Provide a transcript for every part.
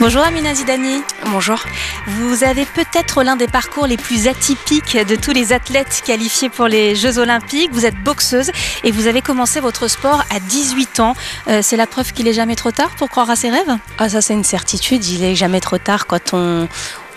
Bonjour Amina Zidani. Bonjour. Vous avez peut-être l'un des parcours les plus atypiques de tous les athlètes qualifiés pour les Jeux Olympiques. Vous êtes boxeuse et vous avez commencé votre sport à 18 ans. Euh, c'est la preuve qu'il est jamais trop tard pour croire à ses rêves? Ah ça c'est une certitude, il est jamais trop tard quand on,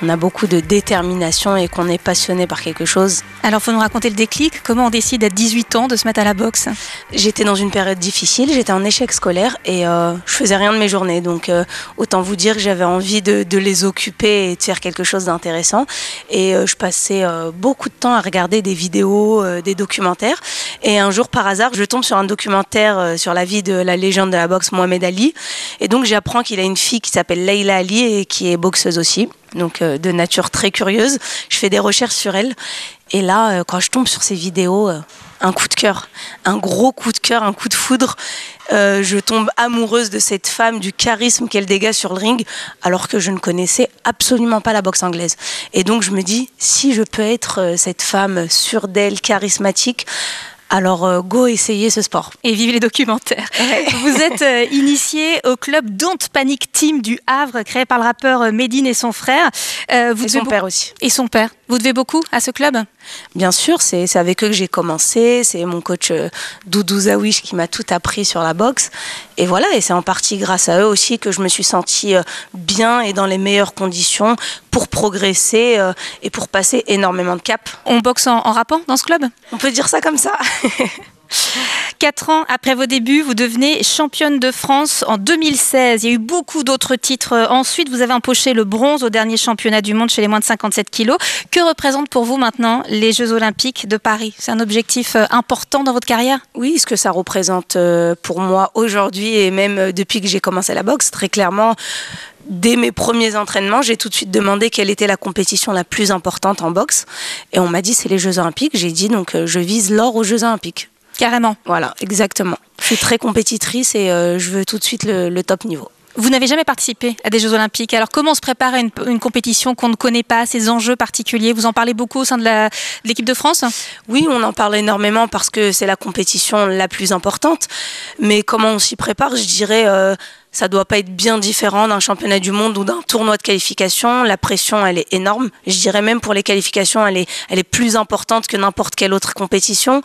on a beaucoup de détermination et qu'on est passionné par quelque chose. Alors, faut nous raconter le déclic. Comment on décide à 18 ans de se mettre à la boxe? J'étais dans une période difficile, j'étais en échec scolaire et euh, je faisais rien de mes journées. Donc, euh, autant vous dire que j'avais envie de, de, les occuper et de faire quelque chose d'intéressant. Et euh, je passais euh, beaucoup de temps à regarder des vidéos, des documentaires. Et un jour, par hasard, je tombe sur un documentaire sur la vie de la légende de la boxe Mohamed Ali. Et donc, j'apprends qu'il a une fille qui s'appelle Leila Ali et qui est boxeuse aussi donc euh, de nature très curieuse. Je fais des recherches sur elle. Et là, euh, quand je tombe sur ces vidéos, euh, un coup de cœur, un gros coup de cœur, un coup de foudre. Je tombe amoureuse de cette femme, du charisme qu'elle dégage sur le ring, alors que je ne connaissais absolument pas la boxe anglaise. Et donc je me dis, si je peux être cette femme sûre d'elle, charismatique, alors, euh, go essayer ce sport. Et vive les documentaires. Ouais. Vous êtes euh, initié au club Don't Panic Team du Havre, créé par le rappeur euh, Medine et son frère. Euh, vous et son père aussi. Et son père. Vous devez beaucoup à ce club? Bien sûr, c'est avec eux que j'ai commencé. C'est mon coach euh, Doudou Zawish qui m'a tout appris sur la boxe. Et voilà, et c'est en partie grâce à eux aussi que je me suis sentie euh, bien et dans les meilleures conditions pour progresser euh, et pour passer énormément de cap. On boxe en, en rappant dans ce club? On peut dire ça comme ça. Quatre ans après vos débuts, vous devenez championne de France en 2016. Il y a eu beaucoup d'autres titres. Ensuite, vous avez empoché le bronze au dernier championnat du monde chez les moins de 57 kilos. Que représentent pour vous maintenant les Jeux Olympiques de Paris? C'est un objectif euh, important dans votre carrière? Oui, ce que ça représente euh, pour moi aujourd'hui et même euh, depuis que j'ai commencé la boxe, très clairement, dès mes premiers entraînements, j'ai tout de suite demandé quelle était la compétition la plus importante en boxe. Et on m'a dit c'est les Jeux Olympiques. J'ai dit donc je vise l'or aux Jeux Olympiques. Carrément. Voilà, exactement. Je suis très compétitrice et euh, je veux tout de suite le, le top niveau. Vous n'avez jamais participé à des Jeux Olympiques. Alors comment on se prépare à une, une compétition qu'on ne connaît pas, ces enjeux particuliers? Vous en parlez beaucoup au sein de l'équipe de, de, France? Oui, on en parle énormément parce que c'est la compétition la plus importante. Mais comment on s'y prépare? Je dirais... Euh, ça doit pas être bien différent d'un championnat du monde ou d'un tournoi de qualification. La pression, elle est énorme. Je dirais même pour les qualifications, elle est, plus importante que n'importe quelle autre compétition.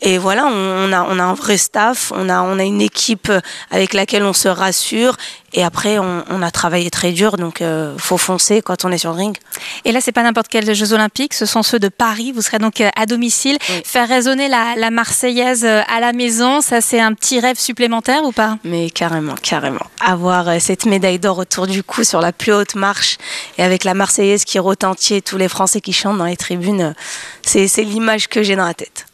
Et voilà, on, a, on un vrai staff, on a, on a une équipe avec laquelle on se rassure. Et après, on, on a travaillé très dur, donc euh, faut foncer quand on est sur le ring. Et là, c'est pas n'importe quels Jeux Olympiques, ce sont ceux de Paris. Vous serez donc à domicile, oui. faire résonner la, la Marseillaise à la maison. Ça, c'est un petit rêve supplémentaire ou pas? Mais carrément, carrément avoir euh, cette médaille d'or autour du cou sur la plus haute marche et avec la Marseillaise qui retentit et tous les Français qui chantent dans les tribunes, c'est l'image que j'ai dans la tête.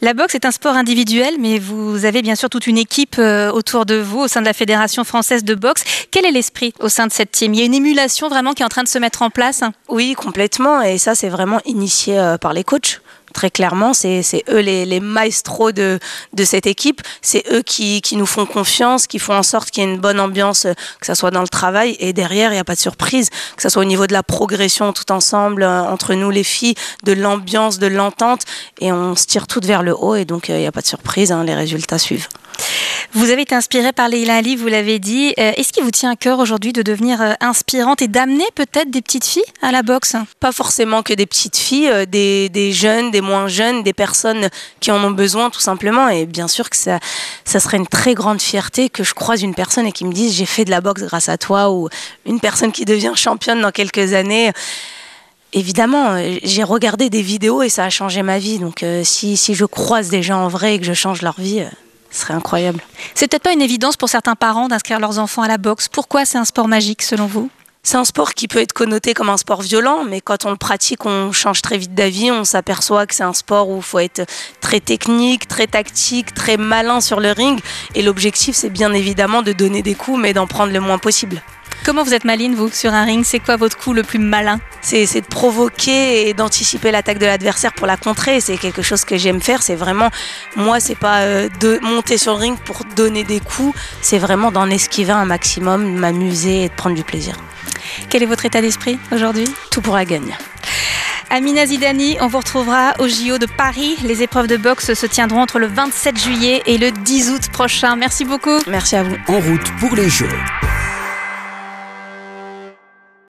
La boxe est un sport individuel, mais vous avez bien sûr toute une équipe euh, autour de vous au sein de la Fédération française de boxe. Quel est l'esprit au sein de cette team? Il y a une émulation vraiment qui est en train de se mettre en place? Oui, complètement. Et ça, c'est vraiment initié euh, par les coachs très clairement, c'est eux les, maestros de, de cette équipe. C'est eux qui, qui nous font confiance, qui font en sorte qu'il y ait une bonne ambiance, que ça soit dans le travail. Et derrière, il n'y a pas de surprise, que ça soit au niveau de la progression tout ensemble, euh, entre nous les filles, de l'ambiance, de l'entente. Et on se tire toutes vers le haut. Et donc, il euh, n'y a pas de surprise, hein, les résultats suivent. Vous avez été inspirée par Leila Ali, vous l'avez dit. Euh, Est-ce qu'il vous tient à cœur aujourd'hui de devenir euh, inspirante et d'amener peut-être des petites filles à la boxe? Pas forcément que des petites filles, euh, des, jeunes, des moins jeunes, des personnes qui en ont besoin tout simplement. Et bien sûr que ça, ça serait une très grande fierté que je croise une personne et qui me dise j'ai fait de la boxe grâce à toi ou une personne qui devient championne dans quelques années évidemment, j'ai regardé des vidéos et ça a changé ma vie. Donc, si, si, je croise des gens en vrai et que je change leur vie, ce serait incroyable. C'est peut-être pas une évidence pour certains parents d'inscrire leurs enfants à la boxe. Pourquoi c'est un sport magique selon vous? C'est un sport qui peut être connoté comme un sport violent, mais quand on le pratique, on change très vite d'avis. On s'aperçoit que c'est un sport où il faut être très technique, très tactique, très malin sur le ring. Et l'objectif, c'est bien évidemment de donner des coups, mais d'en prendre le moins possible. Comment vous êtes maline, vous, sur un ring? C'est quoi votre coup le plus malin? C'est de provoquer et d'anticiper l'attaque de l'adversaire pour la contrer. C'est quelque chose que j'aime faire. C'est vraiment, moi, c'est pas euh, de monter sur le ring pour donner des coups. C'est vraiment d'en esquiver un maximum, de m'amuser et de prendre du plaisir. Quel est votre état d'esprit aujourd'hui? Tout pour la gagne. Amina Zidani, on vous retrouvera au JO de Paris. Les épreuves de boxe se tiendront entre le 27 juillet et le 10 août prochain. Merci beaucoup. Merci à vous. En route pour les Jeux.